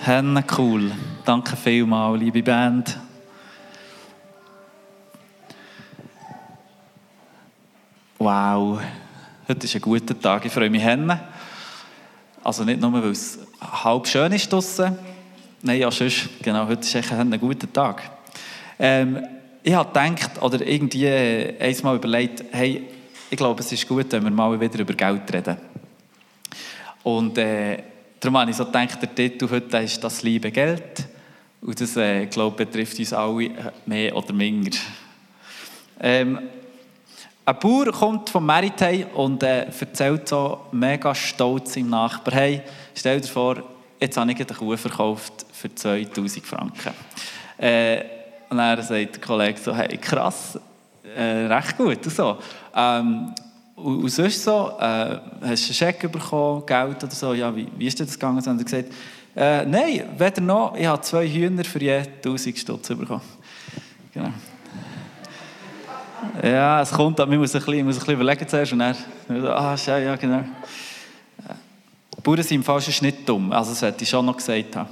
Henne, cool. Danke vielmals, liebe Band. Wow, heute ist ein guter Tag. Ich freue mich, Henne. Also nicht nur, weil es halb schön ist draussen. Nein, ja, sonst, genau, heute ist echt ein guter Tag. Ähm, ich habe gedacht, oder irgendwie einmal überlegt, hey, ich glaube, es ist gut, wenn wir mal wieder über Geld reden. Und äh, darum habe ich so gedacht, der Titel heute ist «Das liebe Geld». Und das, äh, glaube ich, betrifft uns alle mehr oder minder. Ähm, ein Bauer kommt vom Meritei und äh, erzählt so mega stolz seinem Nachbar, hey, stell dir vor, jetzt habe ich eine Kuh verkauft für 2000 Franken. Äh, und dann sagt der Kollege so, hey, krass, äh, recht gut und so. Ähm, und, und sonst so, äh, hast du einen Scheck bekommen, Geld oder so, ja, wie, wie ist das gegangen? Und er gesagt, äh, nein, weder noch, ich habe zwei Hühner für je 1000 Stutz bekommen. Genau. Ja, es kommt, man muss ein bisschen, muss ein bisschen überlegen zuerst und dann, ah, ja, ja, genau. Die Bauern sind im Fall nicht dumm, also das hätte ich schon noch gesagt haben.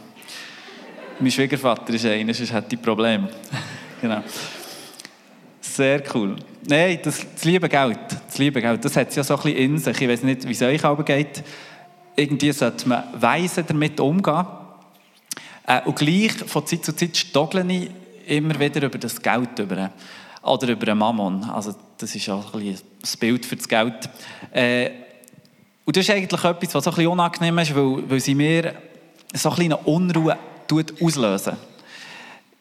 Mein Schwiegervater ist einer, sonst hätte ich Probleme. genau. Sehr cool. Nein, das, das liebe Geld, das liebe Geld, das hat es ja so ein bisschen in sich. Ich weiß nicht, wie es euch aber geht. Irgendwie sollte man weise damit umgehen. Äh, und gleich von Zeit zu Zeit stoggle ich immer wieder über das Geld über. Oder über einen Mammon. Also, das ist auch ein, ein Bild für das Geld. Äh, und das ist eigentlich etwas, was so ein bisschen unangenehm ist, weil, weil sie mir so ein eine Unruhe auslösen.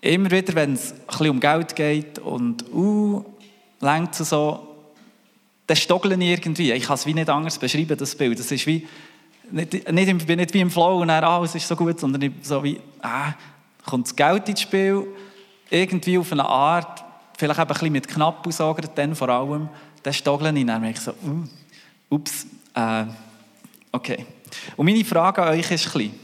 Immer wieder, wenn es um Geld geht und uh, längt es so, dann stoggeln irgendwie. Ich kann es wie nicht anders beschreiben, das Bild. Das ist wie, nicht, nicht, nicht wie im Flow und dann, ah, es ist so gut, sondern so wie, ah, kommt das Geld ins Spiel, irgendwie auf eine Art, vielleicht ein bisschen mit knapp aussagen, dann vor allem, dann stoggeln ich, dann merke ich so, uh, ups, äh, okay. Und meine Frage an euch ist ein bisschen,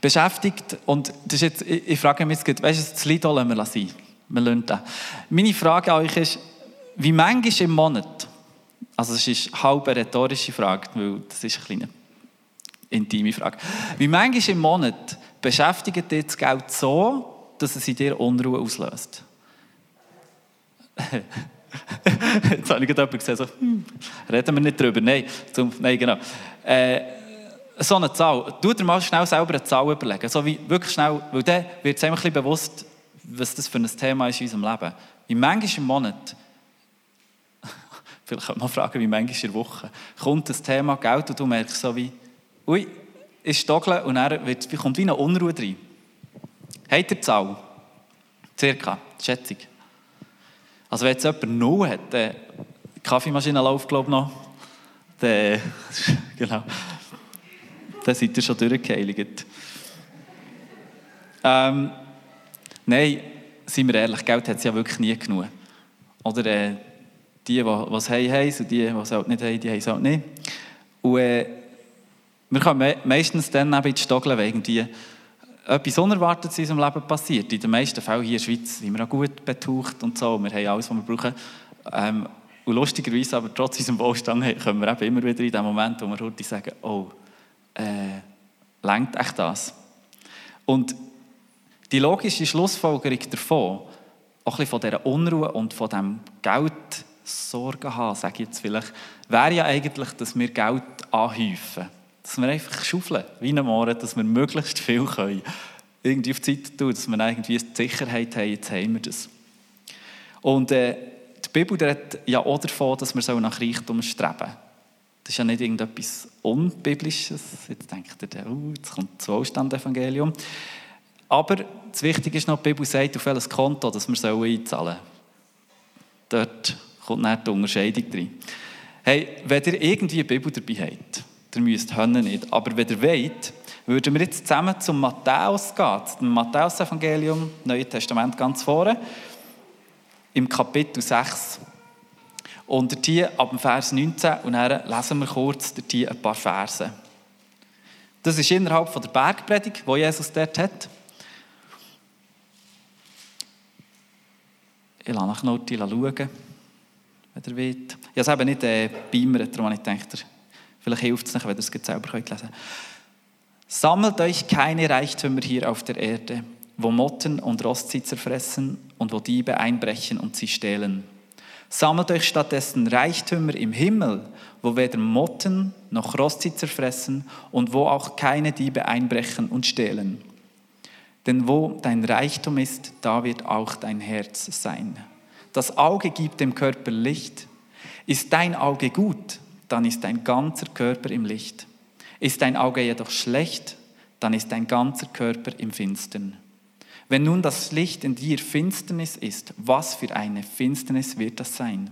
beschäftigt, und das ist jetzt, ich, ich frage mich jetzt, weißt du, das Lied lassen wir sein. Wir lassen. Meine Frage an euch ist, wie manchmal im Monat, also das ist eine halb rhetorische Frage, weil das ist eine kleine intime Frage, wie manchmal im Monat beschäftigt dich das Geld so, dass es in dir Unruhe auslöst? Jetzt habe ich gerade jemanden gesehen, so, hm, reden wir nicht drüber. Nein, zum, nein genau. Äh, so eine Zahl. Tu dir mal schnell selber eine Zahl überlegen. So wie wirklich schnell, weil dann wird es ein bewusst, was das für ein Thema ist in unserem Leben. Wie manchmal im Monat, vielleicht könnte man fragen, wie manchmal in der Woche, kommt das Thema Geld und du merkst so wie, ui, ist stoggeln und dann wird, kommt wie eine Unruhe rein. Habt ihr die Zahl? Circa, Schätzung. Also wenn jetzt jemand null hat, dann die Kaffeemaschine läuft, glaube ich, noch. Dann, genau dann seid ihr schon durchgeheiligt. Ähm, nein, seien wir ehrlich, Geld hat es ja wirklich nie genug. Oder äh, die, die was haben, haben und die, die es halt nicht haben, die haben es halt nicht. Und äh, wir kommen meistens dann eben ins Stoggeln, wenn irgendwie etwas Unerwartetes in unserem Leben passiert. In den meisten Fällen hier in der Schweiz sind wir auch gut betucht und so. Wir haben alles, was wir brauchen. Ähm, und lustigerweise, aber trotz unserem Wohlstand, kommen wir eben immer wieder in den Moment, wo wir heute sagen, oh, äh, lenkt echt das? Und die logische Schlussfolgerung davon, auch ein bisschen von dieser Unruhe und von diesem Geld Sorgen haben, sage ich jetzt vielleicht, wäre ja eigentlich, dass wir Geld anhäufen. Dass wir einfach schaufeln, wie ein Mohren, dass wir möglichst viel können. Irgendwie auf die Zeit tun, dass wir irgendwie die Sicherheit haben, jetzt haben wir das. Und äh, die Bibel redet ja auch davon, dass wir nach Reichtum streben sollen. Das ist ja nicht irgendetwas Unbiblisches. Jetzt denkt ihr, oh, jetzt kommt das Wohlstand-Evangelium. Aber das Wichtige ist noch, die Bibel sagt, auf welches Konto dass wir einzahlen sollen. Dort kommt nicht die Unterscheidung drin. Hey, wenn ihr irgendwie eine Bibel dabei habt, ihr müsst Hönnen nicht, aber wenn ihr wollt, würden wir jetzt zusammen zum Matthäus gehen, zum Matthäus-Evangelium, Neue Testament ganz vorne, im Kapitel 6. Und hier ab dem Vers 19 und dann lesen wir kurz hier ein paar Verse. Das ist innerhalb von der Bergpredigt, wo Jesus dort hat. Ich lasse nach Noti schauen, wenn ihr wollt. Ich habe es eben nicht äh, beimert, darum habe ich gedacht, vielleicht hilft es nicht, wenn ihr es selber lesen könnt. Sammelt euch keine Reichtümer hier auf der Erde, wo Motten und Rost sie zerfressen und wo Diebe einbrechen und sie stehlen. Sammelt euch stattdessen Reichtümer im Himmel, wo weder Motten noch Rost sie zerfressen und wo auch keine Diebe einbrechen und stehlen. Denn wo dein Reichtum ist, da wird auch dein Herz sein. Das Auge gibt dem Körper Licht. Ist dein Auge gut, dann ist dein ganzer Körper im Licht. Ist dein Auge jedoch schlecht, dann ist dein ganzer Körper im Finstern. Wenn nun das Licht in dir Finsternis ist, was für eine Finsternis wird das sein?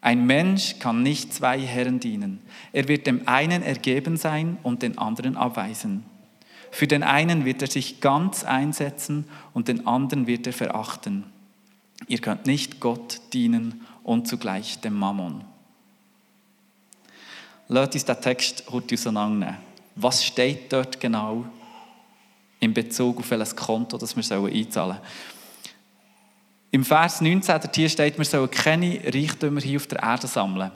Ein Mensch kann nicht zwei Herren dienen. Er wird dem einen ergeben sein und den anderen abweisen. Für den einen wird er sich ganz einsetzen und den anderen wird er verachten. Ihr könnt nicht Gott dienen und zugleich dem Mammon. Lasst uns den Text heute auseinandernehmen. Was steht dort genau in Bezug auf welches Konto das wir einzahlen sollen? Im Vers 19 hier steht, wir sollen keine Reichtümer hier auf der Erde sammeln.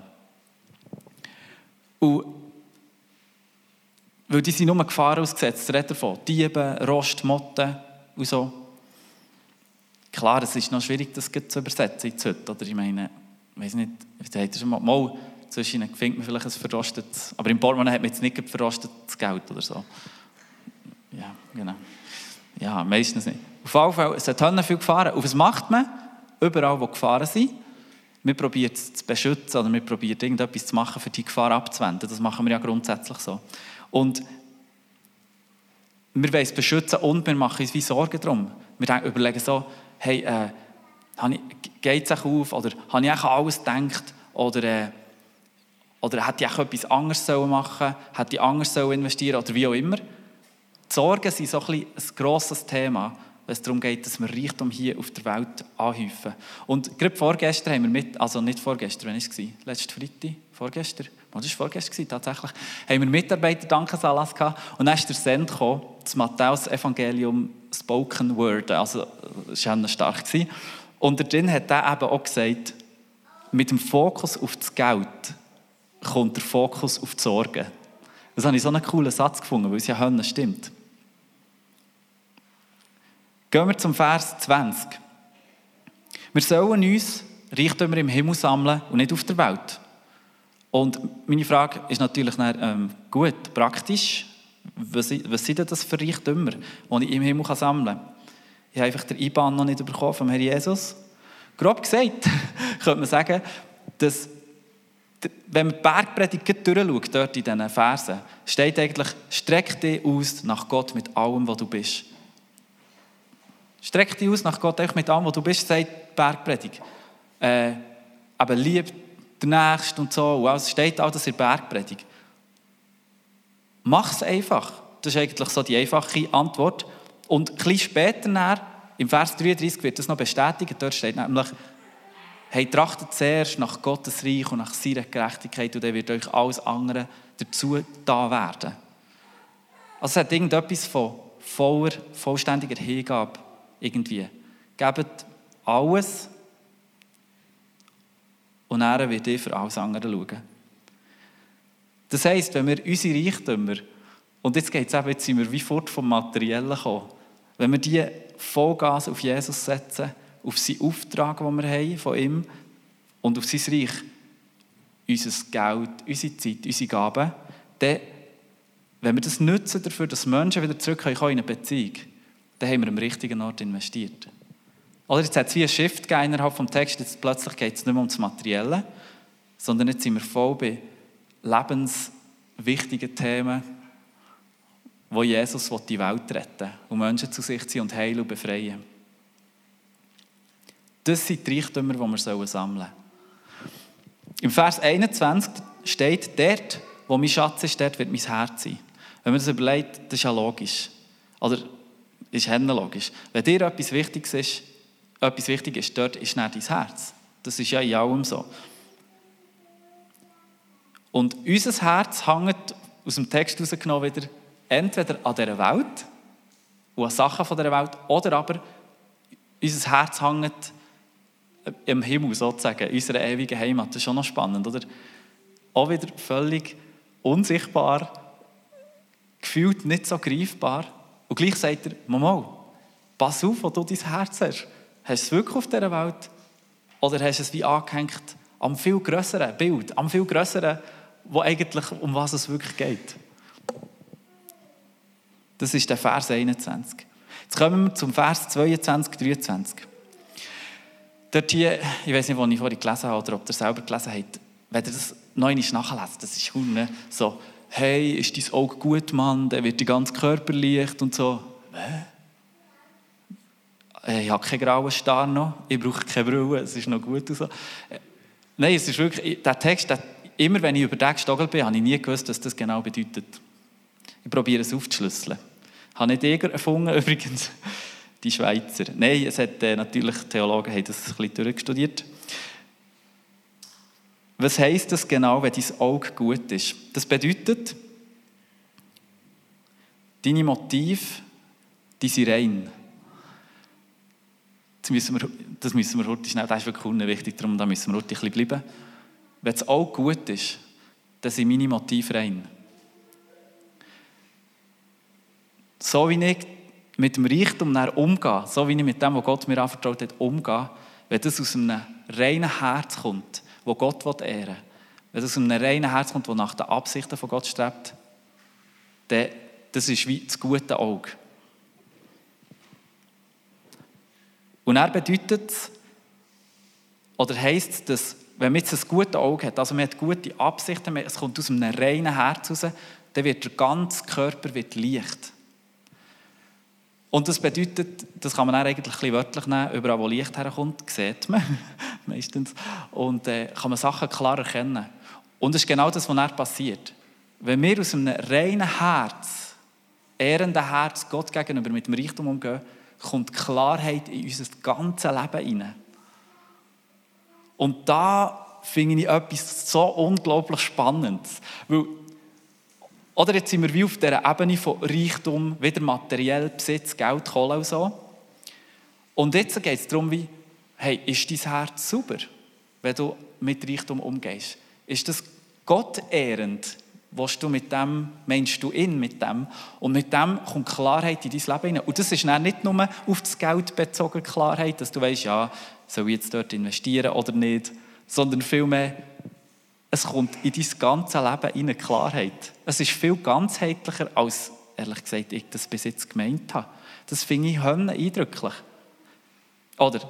Und weil die sind nur Gefahren ausgesetzt, redet davon. Diebe, Rost, Motten und so. Klar, es ist noch schwierig, das zu übersetzen jetzt heute. Oder ich meine, ich weiß nicht, wie ihr schon mal, mal zwischen findet man vielleicht ein verrostetes, aber im Portemonnaie hat man jetzt nicht verrostetes Geld oder so. Ja, genau. Ja, meistens nicht. Auf jeden Fall, es hat viel gefahren. Und was macht man? Überall, wo Gefahren sind, wir probieren es zu beschützen oder wir probieren irgendetwas zu machen, für die Gefahr abzuwenden. Das machen wir ja grundsätzlich so. Und wir wollen es beschützen und wir machen uns wie Sorgen darum. Wir überlegen so, hey, äh, geht es auf oder habe ich eigentlich alles gedacht oder, äh, oder hätte ich auch etwas anderes machen sollen, hätte ich anders investieren oder wie auch immer. Die Sorgen sind so ein, ein grosses Thema, wenn es darum geht, dass wir Reichtum hier auf der Welt anhäufen. Und gerade vorgestern haben wir mit, also nicht vorgestern, wann war es? Letzte Freitag? Vorgestern? Das war vorgestern, tatsächlich. Haben wir Mitarbeiter Dankesanlass gehabt und dann ist der Send gekommen, das Matthäus-Evangelium Spoken Word, also das war stark. Und darin hat er eben auch gesagt, mit dem Fokus auf das Geld kommt der Fokus auf die Sorgen. Das habe ich so einen coolen Satz gefunden, weil es ja Hönnen stimmt. Gehen wir zum Vers 20. Wir sollen uns Reichtümer im Himmel sammeln und nicht auf der Welt. Und meine Frage ist natürlich dann, ähm, gut, praktisch, was, was sind denn das für Reichtümer, die ich im Himmel sammeln kann? Ich habe einfach den IBAN noch nicht bekommen vom Herrn Jesus. Grob gesagt, könnte man sagen, dass wenn man die Bergpredigt durchschaut, dort in diesen Versen, steht eigentlich, streck dich aus nach Gott mit allem, was du bist. Streck dich aus nach Gott mit allem, was du bist, sagt die Bergpredigt. Äh, aber lieb den Nächsten und so. Und es steht all das in der Bergpredigt. Mach es einfach. Das ist eigentlich so die einfache Antwort. Und ein bisschen später, im Vers 33, wird das noch bestätigt. Dort steht nämlich, hey, trachtet zuerst nach Gottes Reich und nach seiner Gerechtigkeit und dann wird euch alles andere dazu da werden. Also es hat irgendetwas von voller, vollständiger Hingabe irgendwie. Gebt alles und er wird dir für alles andere schauen. Das heisst, wenn wir unsere Reichtümer, und jetzt geht es eben, jetzt sind wir wie fort vom Materiellen gekommen, wenn wir die Vollgas auf Jesus setzen, auf seinen Auftrag, den wir haben von ihm und auf sein Reich, unser Geld, unsere Zeit, unsere Gaben, dann, wenn wir das nutzen dafür, dass Menschen wieder zurückkommen in eine Beziehung, dann haben wir am richtigen Ort investiert. Oder jetzt hat es wie ein Shift innerhalb des Textes, jetzt plötzlich geht es nicht mehr um das Materielle, sondern jetzt sind wir voll bei lebenswichtigen Themen, wo Jesus die Welt retten will und Menschen zu sich ziehen und heilen und befreien. Das sind die Reichtümer, die wir sammeln sollen. Im Vers 21 steht, dort, wo mein Schatz ist, dort wird mein Herz sein. Wenn man das überlegt, das ist ja logisch. Oder ist logisch. Wenn dir etwas Wichtiges ist, etwas wichtig ist, dort ist nicht dein Herz. Das ist ja in allem so. Und unser Herz hängt aus dem Text herausgenommen wieder entweder an dieser Welt und an Sachen dieser Welt oder aber unser Herz hängt im Himmel sozusagen, unserer ewigen Heimat. Das ist schon noch spannend, oder? Auch wieder völlig unsichtbar, gefühlt nicht so greifbar. Und gleich sagt er, Mama, pass auf, wo du dein Herz hast. Hast du es wirklich auf dieser Welt? Oder hast du es wie angehängt am viel größeren Bild, am viel größeren, wo eigentlich um was es wirklich geht? Das ist der Vers 21. Jetzt kommen wir zum Vers 22, 23. Dort hier, ich weiß nicht, wo ich vorhin gelesen habe oder ob ihr selber gelesen habt, wenn ihr das neu nicht nachlesen, das ist ne? so, hey, ist dein Auge gut, Mann, dann wird dein ganzer Körper leicht und so. Äh, ich habe keinen grauen Star noch, ich brauche keine Brille, es ist noch gut und so. Äh, nein, es ist wirklich, der Text, der, immer wenn ich über den gestogelt bin, habe ich nie gewusst, was das genau bedeutet. Ich probiere es aufzuschlüsseln. Ich habe nicht Eger erfunden, übrigens, die Schweizer. Nein, es hat äh, natürlich, Theologen haben das ein bisschen durchgestudiert. Was heisst das genau, wenn dein Auge gut ist? Das bedeutet, deine Motive, die sind rein. Das müssen wir, heute schnell, das ist wirklich unwichtig, darum da müssen wir heute ein bisschen bleiben. Wenn das Auge gut ist, dann sind meine Motive rein. So wie ich mit dem Reichtum umgehe, so wie ich mit dem, was Gott mir anvertraut hat, umgehe, wenn das aus einem reinen Herz kommt, wo Gott ehren will, wenn das aus einem reinen Herz kommt, das nach den Absichten von Gott strebt, dann das ist wie das gute Auge. Und er bedeutet oder heisst dass, wenn man jetzt ein gutes Auge hat, also man hat gute Absichten, es kommt aus einem reinen Herz raus, dann wird der ganze Körper wird leicht. Und das bedeutet, das kann man auch eigentlich ein bisschen wörtlich nehmen, überall wo Licht herkommt, sieht man meistens, und äh, kann man Sachen klar erkennen. Und das ist genau das, was dann passiert. Wenn wir aus einem reinen Herz, ehrenden Herz Gott gegenüber mit dem Reichtum umgehen, kommt Klarheit in unser ganzes Leben hinein. Und da finde ich etwas so unglaublich Spannendes. Weil oder jetzt sind wir wie auf dieser Ebene von Reichtum, wieder materiell, Besitz, Geld, Kohle und so. Und jetzt geht es darum, wie, hey, ist dein Herz sauber, wenn du mit Reichtum umgehst? Ist das Gott ehrend? Willst du mit dem, meinst du ihn mit dem? Und mit dem kommt Klarheit in dein Leben hinein. Und das ist dann nicht nur auf das Geld bezogen Klarheit, dass du weißt, ja, soll ich jetzt dort investieren oder nicht, sondern vielmehr, es kommt in dein ganze Leben eine Klarheit. Es ist viel ganzheitlicher, als ehrlich gesagt ich das bis jetzt gemeint habe. Das finde ich eindrücklich. Oder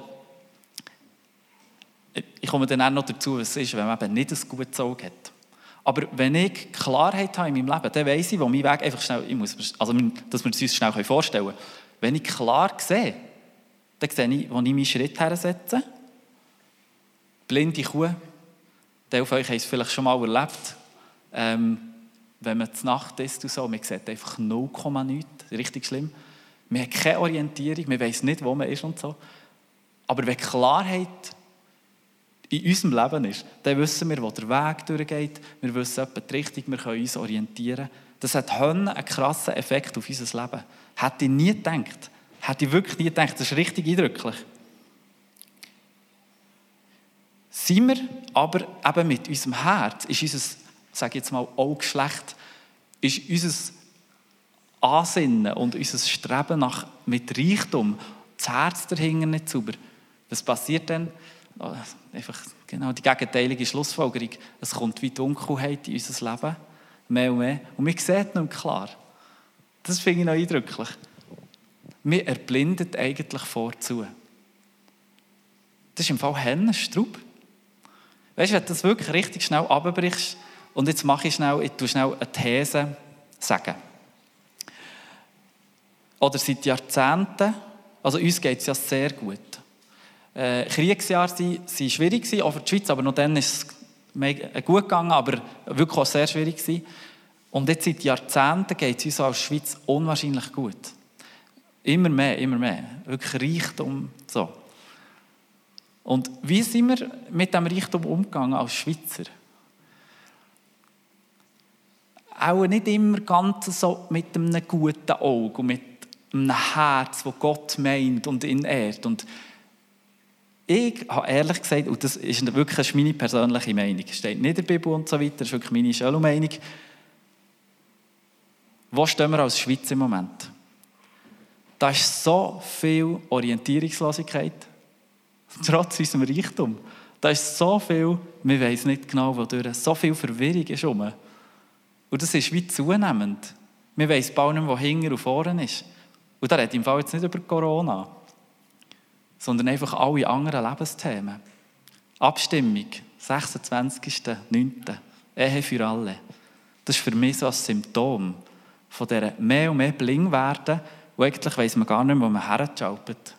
ich komme dann auch noch dazu, was ist, wenn man eben nicht ein gutes Auge hat. Aber wenn ich Klarheit habe in meinem Leben, dann weiss ich, wo mein Weg einfach schnell, ich muss, also, dass wir es uns schnell vorstellen können. Wenn ich klar sehe, dann sehe ich, wo ich meinen Schritt hersetze. Blinde Kuh, Teil von euch haben es vielleicht schon mal erlebt. Ähm, wenn man zur Nacht ist und so, man sieht einfach 0, nichts, richtig schlimm. Man hat keine Orientierung, man weiß nicht, wo man ist und so. Aber wenn Klarheit in unserem Leben ist, dann wissen wir, wo der Weg durchgeht, wir wissen etwa die Richtung, wir können uns orientieren. Das hat einen krassen Effekt auf unser Leben. Hätte ich nie gedacht. Hätte ich wirklich nie gedacht. Das ist richtig eindrücklich sind wir aber eben mit unserem Herz, ist unser, sage jetzt mal, Augengeschlecht, ist unser Ansinnen und unser Streben nach mit Reichtum, das Herz dahinter nicht sauber. Was passiert dann? Oh, einfach genau die gegenteilige Schlussfolgerung. Es kommt wie Dunkelheit in unser Leben, mehr und mehr. Und wir sehen nicht mehr klar. Das finde ich noch eindrücklich. Wir erblindet eigentlich vorzu. Das ist im Fall Hennenstraub. Weißt du, wenn du das wirklich richtig schnell abbrichst und jetzt mache ich schnell, ich tue schnell eine These sagen. Oder seit Jahrzehnten, also uns geht es ja sehr gut. Äh, Kriegsjahre waren, schwierig, auch für die Schweiz, aber noch dann ist es gut gegangen, aber wirklich auch sehr schwierig. Gewesen. Und jetzt seit Jahrzehnten geht es uns als Schweiz unwahrscheinlich gut. Immer mehr, immer mehr. Wirklich Reichtum, so. Und wie sind wir mit dem Reichtum umgegangen als Schweizer? Auch nicht immer ganz so mit einem guten Auge und mit einem Herz, das Gott meint und ihn ehrt. Und ich habe ehrlich gesagt, und das ist wirklich meine persönliche Meinung, steht nicht in der Bibel und so weiter, das ist wirklich meine schöne Meinung, wo stehen wir als Schweiz im Moment? Da ist so viel Orientierungslosigkeit, trotz unserem Reichtum. Da ist so viel, wir wissen nicht genau, wodurch, so viel Verwirrung ist rum. Und das ist wie zunehmend. Wir wissen bald nicht mehr, wo hinten und vorne ist. Und da redet im jetzt nicht über Corona, sondern einfach alle anderen Lebensthemen. Abstimmung, 26.09. Ehe für alle. Das ist für mich so ein Symptom von dieser mehr und mehr Bling werden, wo eigentlich weiss man gar nicht mehr, wo man herschaltet.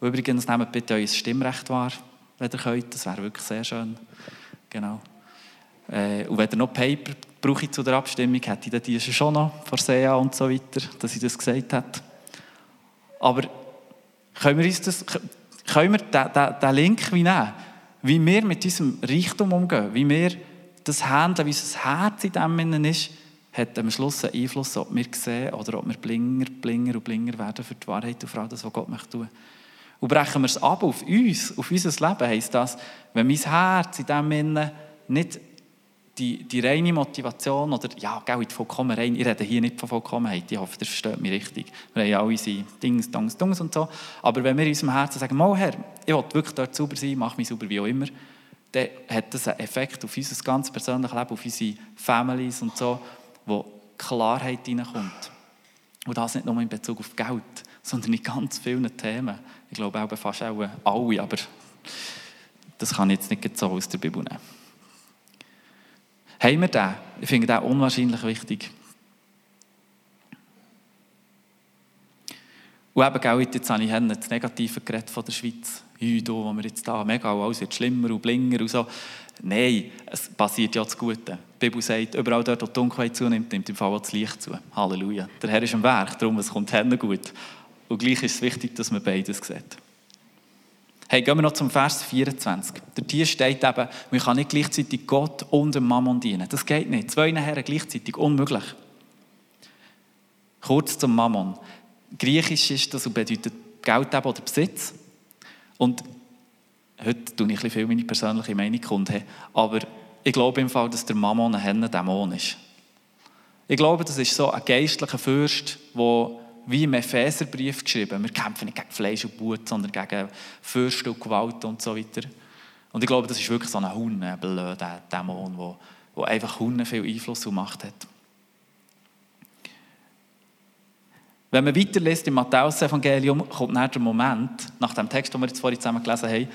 Übrigens, nehmt bitte euer Stimmrecht wahr, wenn ihr könnt. Das wäre wirklich sehr schön. Genau. Äh, und wenn ihr noch Paper brauche zu der Abstimmung, hätte ich die schon noch vor SEA und so weiter, dass ich das gesagt habe. Aber können wir uns das, können wir den, den, den Link wie nehmen? Wie wir mit unserem Reichtum umgehen, wie wir das handeln, wie unser Herz in dem ist, hat am Schluss einen Einfluss, ob wir sehen oder ob wir blinger, blinger und blinger werden für die Wahrheit und für das, was Gott möchte tun. Und brechen wir es ab auf uns, auf unser Leben, heisst das, wenn mein Herz in dem Sinne nicht die, die reine Motivation oder, ja, gell, in vollkommen rein, ich rede hier nicht von Vollkommenheit, ich hoffe, ihr versteht mich richtig. Wir haben ja alle unsere Dings, Dongs, Dongs und so. Aber wenn wir in unserem Herzen sagen, mal Herr, ich will wirklich dort sauber sein, mach mich sauber wie auch immer, dann hat das einen Effekt auf unser ganz persönliches Leben, auf unsere Families und so, wo Klarheit hineinkommt. Und das nicht nur in Bezug auf Geld, sondern in ganz vielen Themen. Ich glaube auch fast auch alle, aber das kann ich jetzt nicht so aus der Bibel nehmen. Haben wir den? Ich finde den unwahrscheinlich wichtig. Und eben, gell, jetzt habe ich das Negative geredet von der Schweiz. Heute, wo wir jetzt da, mega, alles wird schlimmer und blinger und so. Nein, es passiert ja das Gute. Die Bibel sagt, überall dort, wo die Dunkelheit zunimmt, nimmt im Fall auch das Licht zu. Halleluja. Der Herr ist am Werk, darum es kommt hin gut. Und gleich ist es wichtig, dass man beides sieht. Hey, gehen wir noch zum Vers 24. Der Tier steht eben, man kann nicht gleichzeitig Gott und dem Mammon dienen. Das geht nicht. Zwei Herren gleichzeitig, unmöglich. Kurz zum Mammon. Griechisch ist das und bedeutet Geld oder Besitz. Und heute tue ich viel meine persönliche Meinung kund, aber ich glaube im Fall, dass der Mammon ein Dämon ist. Ich glaube, das ist so ein geistlicher Fürst, der wie im Epheserbrief geschrieben, wir kämpfen nicht gegen Fleisch und Blut, sondern gegen Fürsten und Gewalt und so weiter. Und ich glaube, das ist wirklich so ein Hund, ein blöder Dämon, der, der einfach Hunde viel Einfluss und Macht hat. Wenn man weiterliest im Matthäus-Evangelium, kommt dann der Moment, nach dem Text, den wir jetzt vorhin zusammen gelesen haben,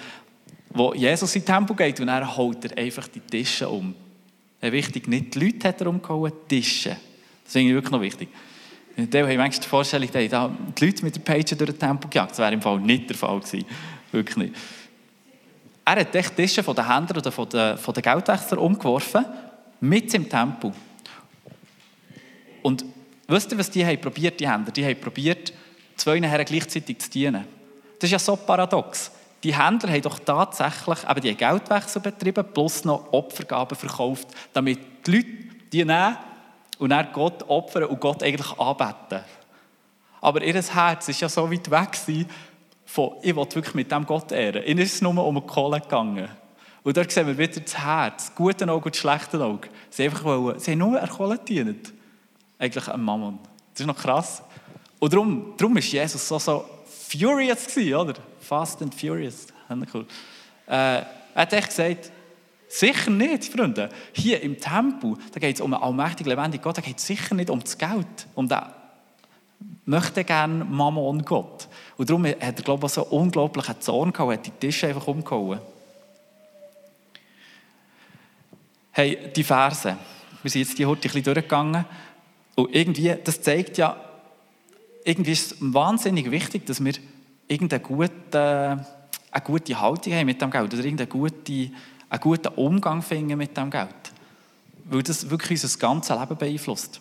wo Jesus in den Tempel geht und er holt er einfach die Tische um. Wichtig, nicht die Leute hat er umgehauen, die Tische. Das finde ich wirklich noch wichtig. In der haben manchmal die Vorstellung, die, die Leute mit der Page durch den Tempel gejagt. Das wäre im Fall nicht der Fall gewesen. Wirklich nicht. Er hat die Tische von den Händlern oder von den, von den Geldwechslern umgeworfen, mit im Tempel. Und wisst ihr, was die haben probiert, die Händler? Die haben probiert, zwei Herren gleichzeitig zu dienen. Das ist ja so paradox. Die Händler haben doch tatsächlich eben die Geldwechsel betrieben, plus noch Opfergaben verkauft, damit die Leute die nehmen und dann Gott opfern und Gott eigentlich anbeten. Aber ihr Herz war ja so weit weg von, ich will wirklich mit dem Gott ehren. Ihnen ist es nur um eine Kohle gegangen. Und dort sehen wir wieder das Herz, das gute Auge und das schlechte Auge. Sie, einfach wollen, sie haben nur eine Kohle gedient. Eigentlich ein Mammon. Das ist noch krass. Und darum, darum war Jesus so, so furious, gewesen, oder? Fast and furious. Cool. Äh, er hat echt gesagt, Sicher nicht, Freunde. Hier im Tempel, da geht es um einen allmächtigen, lebendigen Gott, da geht es sicher nicht um das Geld, um den möchte gerne Mammon Gott. Und darum hat er, glaube ich, so einen unglaublichen Zorn gehabt, hat die Tische einfach umgehauen. Hey, die Verse, wir sind jetzt die heute ein bisschen durchgegangen und irgendwie, das zeigt ja, irgendwie ist es wahnsinnig wichtig, dass wir irgendeine gute, eine gute Haltung haben mit dem Geld oder irgendeine gute einen guten Umgang finden mit dem Geld. Weil das wirklich unser ganzes Leben beeinflusst.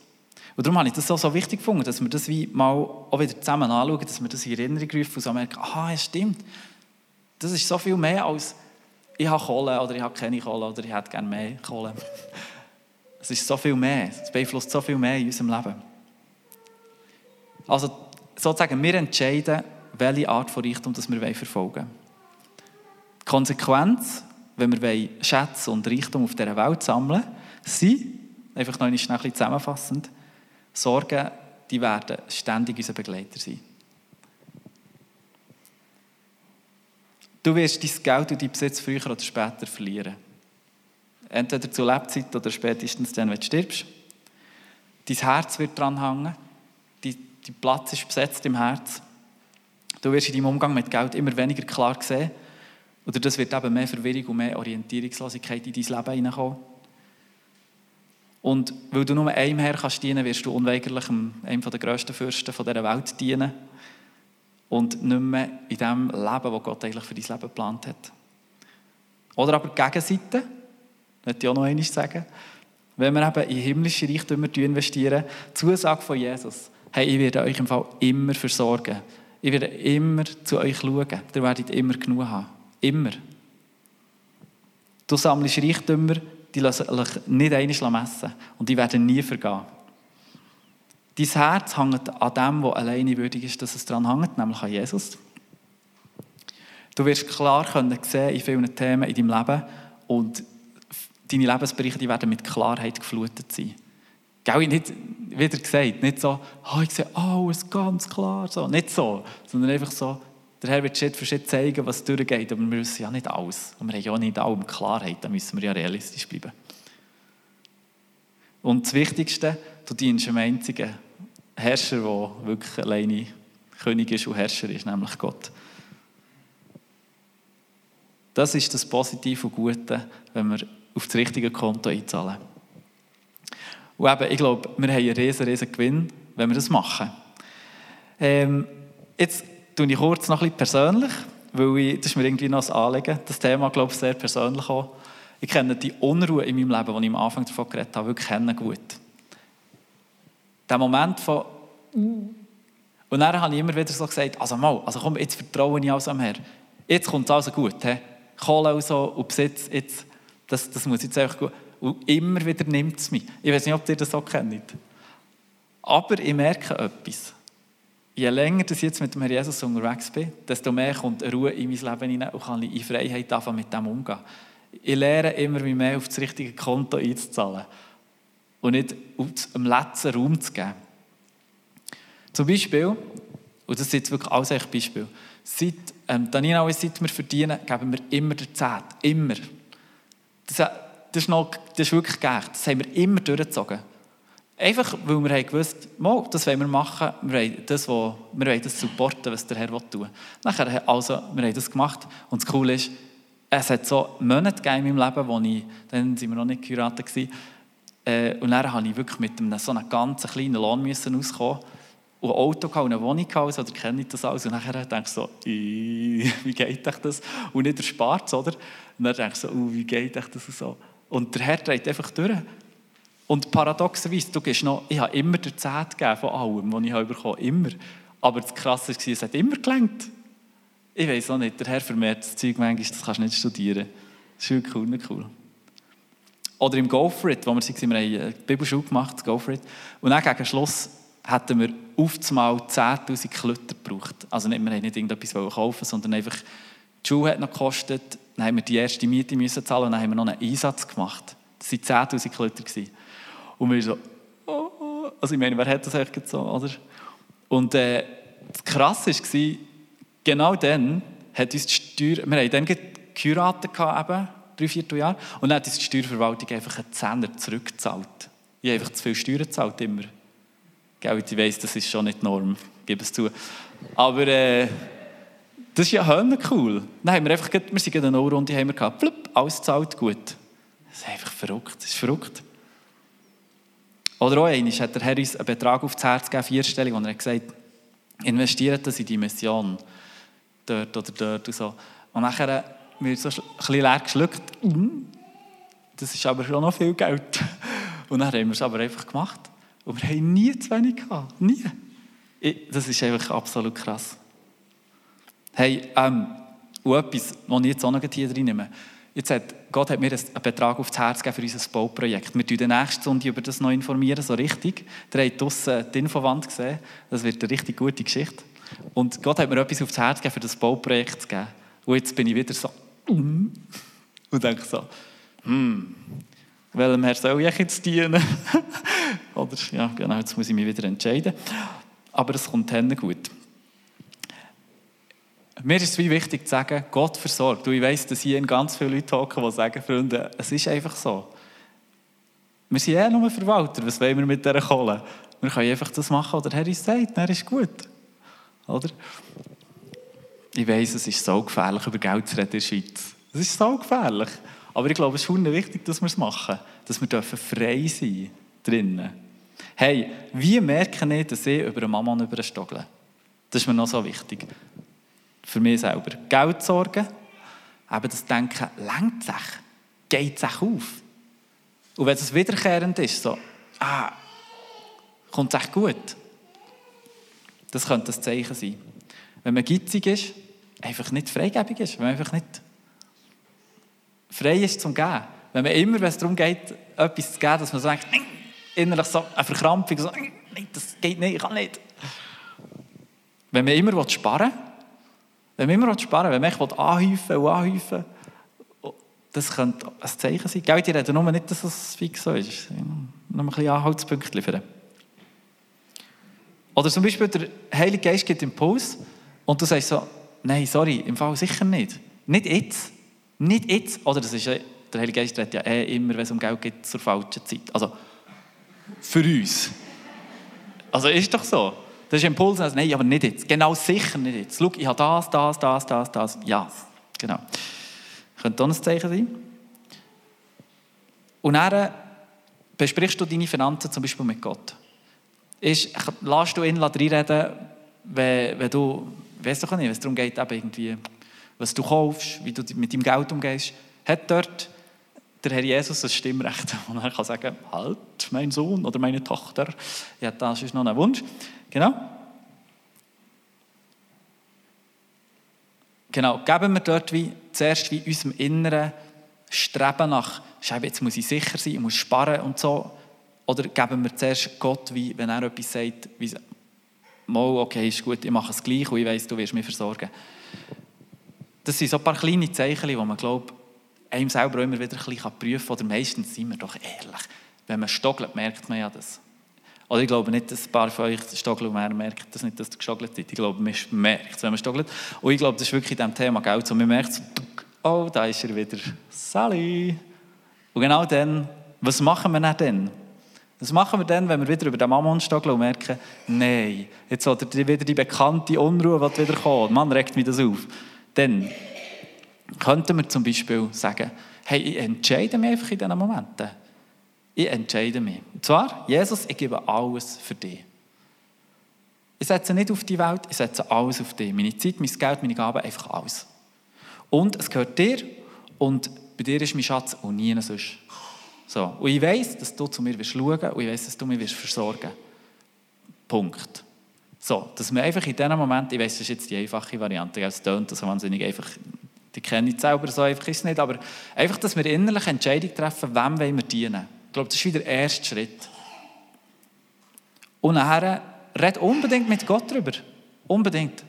Und darum habe ich das so, so wichtig gefunden, dass wir das wie mal auch wieder zusammen anschauen, dass wir das in Erinnerung rufen und so merken, aha, es stimmt. Das ist so viel mehr als ich habe Kohle oder ich habe keine Kohle oder ich hätte gerne mehr Kohle. Es ist so viel mehr. Es beeinflusst so viel mehr in unserem Leben. Also sozusagen, wir entscheiden, welche Art von Reichtum das wir verfolgen wollen. Die Konsequenz wenn wir Schätze und Reichtum auf dieser Welt sammeln, sind, einfach noch schnell zusammenfassend, Sorgen, die werden ständig unser Begleiter sein. Du wirst dein Geld und deinen Besitz früher oder später verlieren. Entweder zu Lebzeit oder spätestens dann, wenn du stirbst. Dein Herz wird dran hängen. Dein Platz ist besetzt im Herz. Du wirst in deinem Umgang mit Geld immer weniger klar sehen. Oder das wird eben mehr Verwirrung und mehr Orientierungslosigkeit in dein Leben hineinkommen. Und weil du nur einem Herr kannst dienen, wirst du unweigerlich einem der grössten Fürsten dieser Welt dienen. Und nicht mehr in dem Leben, das Gott eigentlich für dein Leben geplant hat. Oder aber die Gegenseite, möchte ich auch noch einmal sagen, wenn wir eben in himmlische Reichtümer investieren, die Zusage von Jesus, hey, ich werde euch im Fall immer versorgen. Ich werde immer zu euch schauen. Ihr werdet immer genug haben. Immer. Du sammelst Reichtümer, die lassen nicht einmal messen. Und die werden nie vergehen. Dein Herz hängt an dem, was alleine würdig ist, dass es daran hängt, nämlich an Jesus. Du wirst klar können sehen in vielen Themen in deinem Leben und deine Lebensbereiche die werden mit Klarheit geflutet sein. Gell, nicht, wieder gesagt, nicht so, oh, ich sehe alles ganz klar, so. nicht so, sondern einfach so, der Herr wird Schritt für Schritt zeigen, was durchgeht, aber wir wissen ja nicht alles. Und wir haben ja auch nicht allem Klarheit, da müssen wir ja realistisch bleiben. Und das Wichtigste, du dienst einem einzigen Herrscher, der wirklich alleine König ist und Herrscher ist, nämlich Gott. Das ist das Positive und Gute, wenn wir auf das richtige Konto einzahlen. Und eben, ich glaube, wir haben einen riesen, riesen Gewinn, wenn wir das machen. Ähm, jetzt tue ich kurz noch ein persönlich, weil ich, das ist mir irgendwie noch ein Anliegen. Das Thema, glaube ich, sehr persönlich auch. Ich kenne die Unruhe in meinem Leben, die ich am Anfang davon geredet habe, wirklich kennen gut. Der Moment von und dann habe ich immer wieder so gesagt, also mal, also komm, jetzt vertraue ich also am Herrn. Jetzt kommt es also gut. He? Kohle und so und Besitz, jetzt, das, das muss jetzt einfach gut. Und immer wieder nimmt es mich. Ich weiß nicht, ob ihr das so kennt. Aber ich merke etwas je länger ich jetzt mit dem Herrn Jesus unterwegs bin, desto mehr kommt Ruhe in mein Leben hinein und kann ich in Freiheit anfangen, mit dem umgehen. Ich lerne immer mehr auf das richtige Konto einzuzahlen und nicht im letzten Raum zu geben. Zum Beispiel, und das ist jetzt wirklich alles ein Beispiel, seit, ähm, Daniela und seit wir verdienen, geben wir immer der Zehnt. Immer. Das, das, ist noch, das ist wirklich gerecht. Das haben wir immer durchgezogen. Einfach, weil wir haben gewusst, mal, das wollen wir machen, wir wollen das, wir wollen das supporten, was der Herr tun will. Nachher, also, wir haben das gemacht und das Coole ist, es hat so Monate gegeben in meinem Leben, wo ich, dann waren wir noch nicht geheiratet, äh, und dann musste ich wirklich mit einem so einem ganz kleinen Lohn müssen auskommen und ein Auto und eine Wohnung gehabt, oder kenne ich das alles? Und dann denke ich so, wie geht das? Und nicht erspart oder? Und dann denke ich so, wie geht das so? Und der Herr dreht einfach durch. Und paradoxerweise, du gehst noch, ich habe immer den Zehnt gegeben von allem, was ich habe bekommen immer. Aber das Krasse war, es hat immer gelangt. Ich weiß auch nicht, der Herr vermehrt das Zeug manchmal, das kannst du nicht studieren. Das ist wirklich cool, cool. Oder im Go For It, wo wir waren, wir haben eine Bibelschule gemacht, Go For It. Und dann gegen Schluss hatten wir auf einmal 10'000 Klötter gebraucht. Also nicht, wir haben nicht irgendetwas kaufen, sondern einfach, die Schule hat noch gekostet, dann haben wir die erste Miete müssen zahlen und dann haben wir noch einen Einsatz gemacht. Das waren 10'000 Klötter. Und wir so, oh, oh. also ich meine, wer hat das eigentlich so, oder? Und äh, das Krasse war, genau dann hat uns die Steuer, wir haben dann geheiratet eben, drei, vier Jahre, und dann hat uns die Steuerverwaltung einfach einen Zehner zurückgezahlt. Ich habe einfach zu viel Steuern gezahlt, immer. Gell, ich weiss, das ist schon nicht Norm, gebe es zu. Aber äh, das ist ja hölle cool. Dann haben wir einfach, wir sind in einer No-Runde, haben wir gehabt, flupp, alles gezahlt, gut. Das ist einfach verrückt, das ist verrückt. Oder auch einmal hat der Herr uns einen Betrag aufs Herz gegeben, vierstellig, und er hat gesagt, investiert das in die Mission. Dort oder dort und so. Und nachher haben wir so ein bisschen leer geschluckt. Das ist aber schon noch viel Geld. Und dann haben wir es aber einfach gemacht. Und wir haben nie zu wenig gehabt. Nie. Das ist einfach absolut krass. Hey, ähm, und etwas, was ich jetzt auch noch hier drin nehme. Jetzt hat, Gott hat mir einen Betrag aufs Herz gegeben für unser Bauprojekt. Wir informieren nächste Stunde über das noch informieren, so richtig. Ihr habt draussen die Infowand gesehen. Das wird eine richtig gute Geschichte. Und Gott hat mir etwas aufs Herz gegeben, für das Bauprojekt zu. Und jetzt bin ich wieder so mm, und denke so, hm, welchem Herr soll ich jetzt dienen? Oder, ja, genau, jetzt muss ich mich wieder entscheiden. Aber es kommt dann gut. Mir ist es wie wichtig zu sagen, Gott versorgt. Und ich weiss, dass hier ganz viele Leute hocken, die sagen, Freunde, es ist einfach so. Wir sind eh nur Verwalter, was wollen wir mit dieser Kohle? Wir können einfach das machen, was der Herr uns sagt, dann ist gut. Oder? Ich weiss, es ist so gefährlich, über Geld zu reden in der Schweiz. Es ist so gefährlich. Aber ich glaube, es ist wichtig, dass wir es machen. Dass wir dürfen frei sein drinnen. Hey, wie merke ich, dass ich über einen Stogle? Das ist mir noch so wichtig. Für mich selber. Geld sorgen, eben das Denken, lenkt sich, geht sich auf. Und wenn es wiederkehrend ist, so, ah, kommt es echt gut. Das könnte ein Zeichen sein. Wenn man gitzig ist, einfach nicht freigebig ist, wenn man einfach nicht frei ist zum Geben. Wenn man immer, wenn es darum geht, etwas zu geben, dass man so denkt, innerlich so eine Verkrampfung, so, nein, das geht nicht, ich kann nicht. Wenn man immer sparen will, wenn man immer sparen will, wenn man anhäufen und anhäufen das könnte ein Zeichen sein. Gell, die reden nur nicht, dass es fix so ist. Noch ein bisschen Anhaltspunkte liefern. Oder zum Beispiel der Heilige Geist gibt Impuls und du sagst so, nein, sorry, im Fall sicher nicht. Nicht jetzt. Nicht jetzt. Oder das ist, der Heilige Geist redet ja eh immer, wenn es um Geld geht, zur falschen Zeit. Also, für uns. Also ist doch so. Das ist Impuls, also, nein, aber nicht jetzt. Genau sicher nicht jetzt. Schau, ich habe das, das, das, das, das. Ja, genau. Könnte auch ein Zeichen sein. Und dann besprichst du deine Finanzen zum Beispiel mit Gott. Ist, lässt du ihn reinreden, wenn, wenn du, weißt du nicht, wenn es darum geht, eben irgendwie, was du kaufst, wie du mit deinem Geld umgehst, hat dort der Herr Jesus ein Stimmrecht, und er kann sagen, halt, mein Sohn oder meine Tochter, ja, das ist noch ein Wunsch. Genau. Genau, geben wir dort wie, zuerst wie unserem inneren Streben nach, Scheibe, jetzt muss ich sicher sein, ich muss sparen und so. Oder geben wir zuerst Gott, wie, wenn er etwas sagt, wie, mal, okay, ist gut, ich mache es gleich und ich weiss, du wirst mich versorgen. Das sind so ein paar kleine Zeichen, die man, glaube einem selber immer wieder ein bisschen prüfen kann. Oder meistens sind wir doch ehrlich. Wenn man stockelt, merkt man ja das. Oder ich glaube nicht, dass ein paar von euch stoggeln und man merkt das nicht, dass ihr gestoggelt seid. Ich glaube, man merkt es, wenn man stoggelt. Und ich glaube, das ist wirklich in diesem Thema Geld so. Man merkt so, oh, da ist er wieder. Sally. Und genau dann, was machen wir dann? Was machen wir dann, wenn wir wieder über den Mammon stoggeln und merken, nein, jetzt hat er wieder die bekannte Unruhe die wieder kommt. Mann, regt mich das auf. Dann könnten wir zum Beispiel sagen, hey, ich entscheide mich einfach in diesen Momenten. Ich entscheide mich. Und zwar, Jesus, ich gebe alles für dich. Ich setze nicht auf die Welt, ich setze alles auf dich. Meine Zeit, mein Geld, meine Gaben, einfach alles. Und es gehört dir und bei dir ist mein Schatz und nie sonst. So. Und ich weiß, dass du zu mir wirst schauen und ich weiß, dass du mich wirst versorgen Punkt. So, dass wir einfach in diesem Moment, ich weiß, das ist jetzt die einfache Variante, es tönt so wahnsinnig einfach, die kenne ich selber, so einfach ist es nicht, aber einfach, dass wir innerlich Entscheidung treffen, wem wollen wir dienen. Ich glaube, das ist wieder der erste Schritt. Und nachher red unbedingt mit Gott darüber. Unbedingt.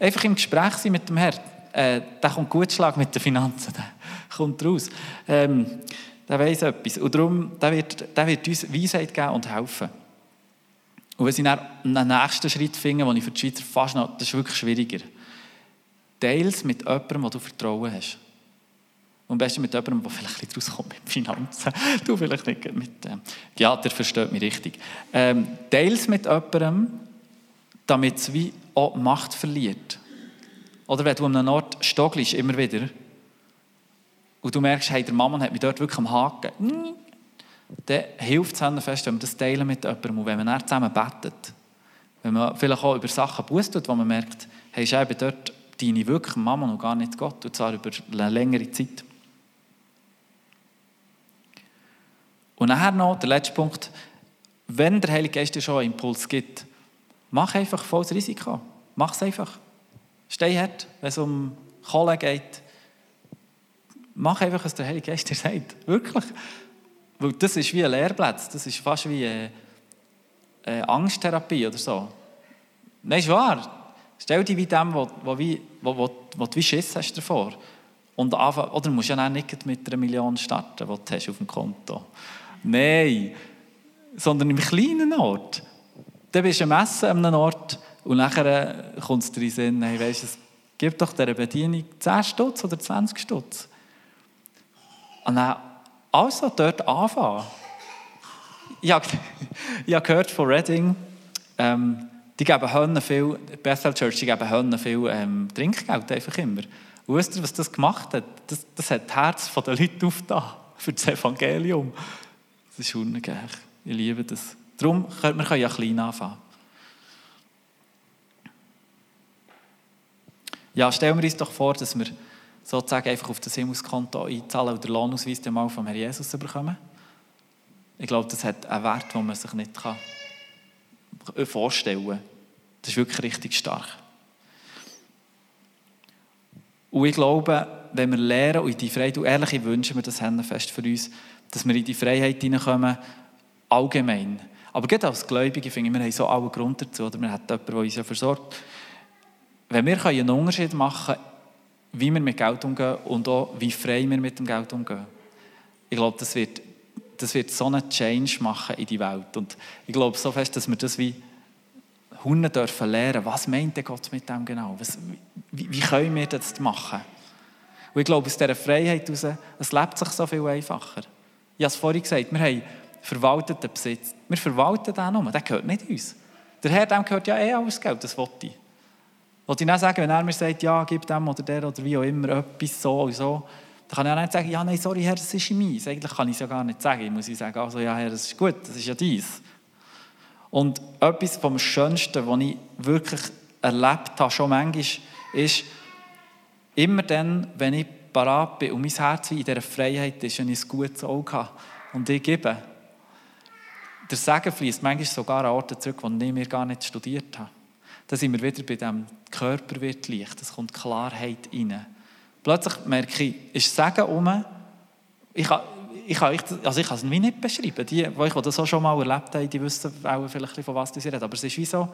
Einfach im Gespräch sein mit dem Herrn. Äh, der kommt gut Schlag mit den Finanzen. Der kommt raus. Ähm, der weiß etwas. Und darum, der wird, der wird uns Weisheit geben und helfen. Und wenn sie dann einen nächsten Schritt finden, den ich für die Schweizer fast noch, das ist wirklich schwieriger. Teils mit jemandem, wo du Vertrauen hast. Und am besten mit jemandem, der vielleicht ein bisschen rauskommt mit Finanzen. Du vielleicht nicht mit dem. Ja, der versteht mich richtig. Ähm, teils mit jemandem, damit es wie auch Macht verliert. Oder wenn du an einem Ort stoggelst, immer wieder, und du merkst, hey, der Mama hat mich dort wirklich am Haken, dann hilft es fest, wenn wir das teilen mit jemandem und wenn man dann zusammen betet. Wenn man vielleicht auch über Sachen Buß tut, wo man merkt, hey, Scheibe, dort diene wirklich Mama noch gar nicht Gott, und zwar über eine längere Zeit. Und nachher noch der letzte Punkt. Wenn der Heilige Geist dir schon einen Impuls gibt, mach einfach volles Risiko. Mach es einfach. Steh hart, wenn es um Kohle geht. Mach einfach, was der Heilige Geist dir sagt. Wirklich. Weil das ist wie ein Lehrplatz. Das ist fast wie eine, eine Angsttherapie oder so. Nein, ist wahr. Stell dich wie dem, wo, wo, wo, wo, wo du wie Schiss hast davor. Und anfangen, oder musst ja nicht mit einer Million starten, die du hast auf dem Konto hast. Nein. sondern im kleinen Ort. Dann bist du am Essen an einem Ort und nachher kommt es dir in Sinn, hey, weißt, es gibt doch dieser Bedienung 10 Stutz oder 20 Stutz. Und dann also dort anfangen. Ich habe, ich habe gehört von Reading, ähm, die geben Hönnen viel, Bethel Church, die geben Hönnen viel ähm, Trinkgeld einfach immer. Und wisst ihr, was das gemacht hat? Das, das hat das Herz der Leute aufgetan für das Evangelium. Das ist unglaublich. Ich liebe das. Darum können wir ja klein anfangen. Ja, stellen wir uns doch vor, dass wir sozusagen einfach auf das Himmelskonto einzahlen und den Lohnausweis dann mal vom Herrn Jesus bekommen. Ich glaube, das hat einen Wert, den man sich nicht vorstellen kann. Das ist wirklich richtig stark. Und ich glaube, wenn wir lernen und in die Freiheit, und ehrlich, ich wünsche mir das fest für uns, dass wir in die Freiheit hineinkommen, allgemein. Aber gerade als Gläubige finde ich, wir haben so allen Grund dazu, oder wir haben jemanden, der uns ja versorgt. Wenn wir einen Unterschied machen können, wie wir mit Geld umgehen und auch wie frei wir mit dem Geld umgehen, ich glaube, das wird, das wird so einen Change machen in die Welt. Und ich glaube so fest, dass wir das wie Hunde dürfen lernen, was meint der Gott mit dem genau? Was, wie, wie können wir das machen? Und ich glaube, aus dieser Freiheit heraus, es lebt sich so viel einfacher. Ich habe es vorhin gesagt, wir haben verwalteten Besitz. Wir verwalten den nur, der gehört nicht uns. Der Herr, dem gehört ja eh alles Geld, das wollte ich. Wollte ich dann sagen, wenn er mir sagt, ja, gib dem oder der oder wie auch immer etwas so und so, dann kann ich auch nicht sagen, ja, nein, sorry, Herr, das ist meins. Eigentlich kann ich es ja gar nicht sagen. Ich muss sagen, also, ja, Herr, das ist gut, das ist ja dies. Und etwas vom Schönsten, was ich wirklich erlebt habe, schon manchmal, ist, immer dann, wenn ich parat bin und mein Herz in dieser Freiheit ist und ich ein gutes Auge habe und ich gebe, der Segen fließt manchmal sogar an Orte zurück, die ich mir gar nicht studiert habe. Da sind wir wieder bei dem Körper wird leicht, es kommt Klarheit rein. Plötzlich merke ich, ist Segen um, ich kann, ich kann, also ich kann es nicht beschreiben. Die, die das auch schon mal erlebt haben, die wissen auch vielleicht von was sie reden. Aber es ist wie so,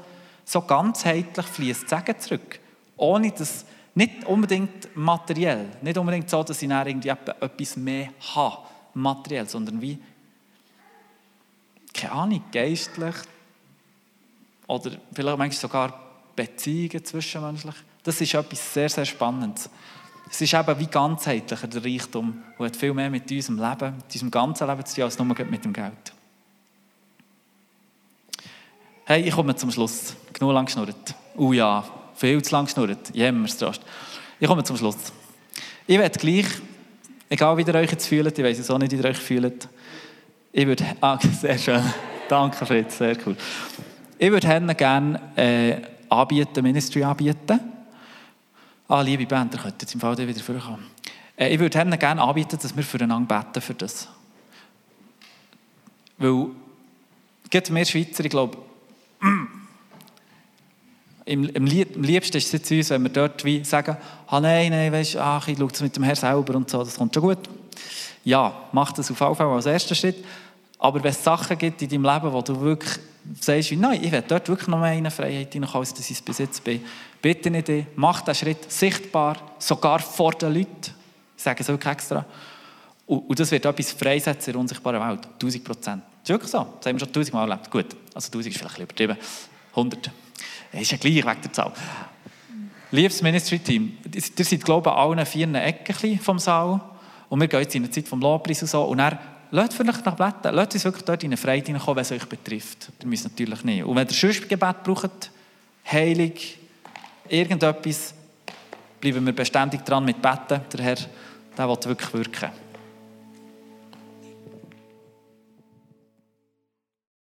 so ganzheitlich fließt Segen zurück. Ohne dass, nicht unbedingt materiell, nicht unbedingt so, dass ich irgendwie etwas mehr habe, materiell, sondern wie, keine Ahnung, geistlich oder vielleicht manchmal sogar Beziehungen zwischenmenschlich. Das ist etwas sehr, sehr Spannendes. Es ist eben wie ganzheitlicher, der Reichtum, und hat viel mehr mit unserem Leben, mit unserem ganzen Leben zu tun, als nur mit dem Geld. Hey, ich komme zum Schluss. Genug lang geschnurrt. Oh ja, viel zu lang geschnurrt. Jämmerstrost. Ich komme zum Schluss. Ich werde gleich, egal wie ihr euch jetzt fühlt, ich weiß es auch nicht, wie ihr euch fühlt, ich würde, ah, sehr schön. Danke, Fritz, sehr cool. Ich würde gerne äh, anbieten, Ministry anbieten. Ah, liebe Band, könnt jetzt im Fall wieder vorkommen. Äh, ich würde gerne anbieten, dass wir füreinander beten für das. Weil, geht mehr Schweizer, ich glaube, im, im, liebsten ist es uns, wenn wir dort wie sagen, ah nein, nein, weißt, ach, ich schaue das mit dem Herrn selber und so, das kommt schon gut. Ja, mach das auf jeden Fall als ersten Schritt. Aber wenn es Sachen gibt in deinem Leben, wo du wirklich sagst, nein, ich will dort wirklich noch mehr in Freiheit hineinkommen, als dass ich es bis jetzt bin, bitte nicht mach diesen Schritt sichtbar, sogar vor den Leuten. Ich sage es wirklich extra. Und, das wird etwas freisetzen in der unsichtbaren Welt. 1000 Prozent. Das ist wirklich so. Das haben wir schon tausendmal erlebt. Gut, also 1000 ist vielleicht ein bisschen übertrieben. 100. Ist ja gleich weg der Zahl. Liebes Ministry-Team, ihr seid, glaube ich, allen vier Ecken vom Saal. Und wir gehen jetzt in eine Zeit vom Lobpreis und so. Und dann lasst vielleicht nach beten. Lasst uns wirklich dort in eine Freiheit hineinkommen, wenn es euch betrifft. Ihr müsst natürlich nicht. Und wenn ihr sonst Gebet braucht, heilig, irgendetwas, bleiben wir beständig dran mit Beten. Der Herr, der will wirklich wirken.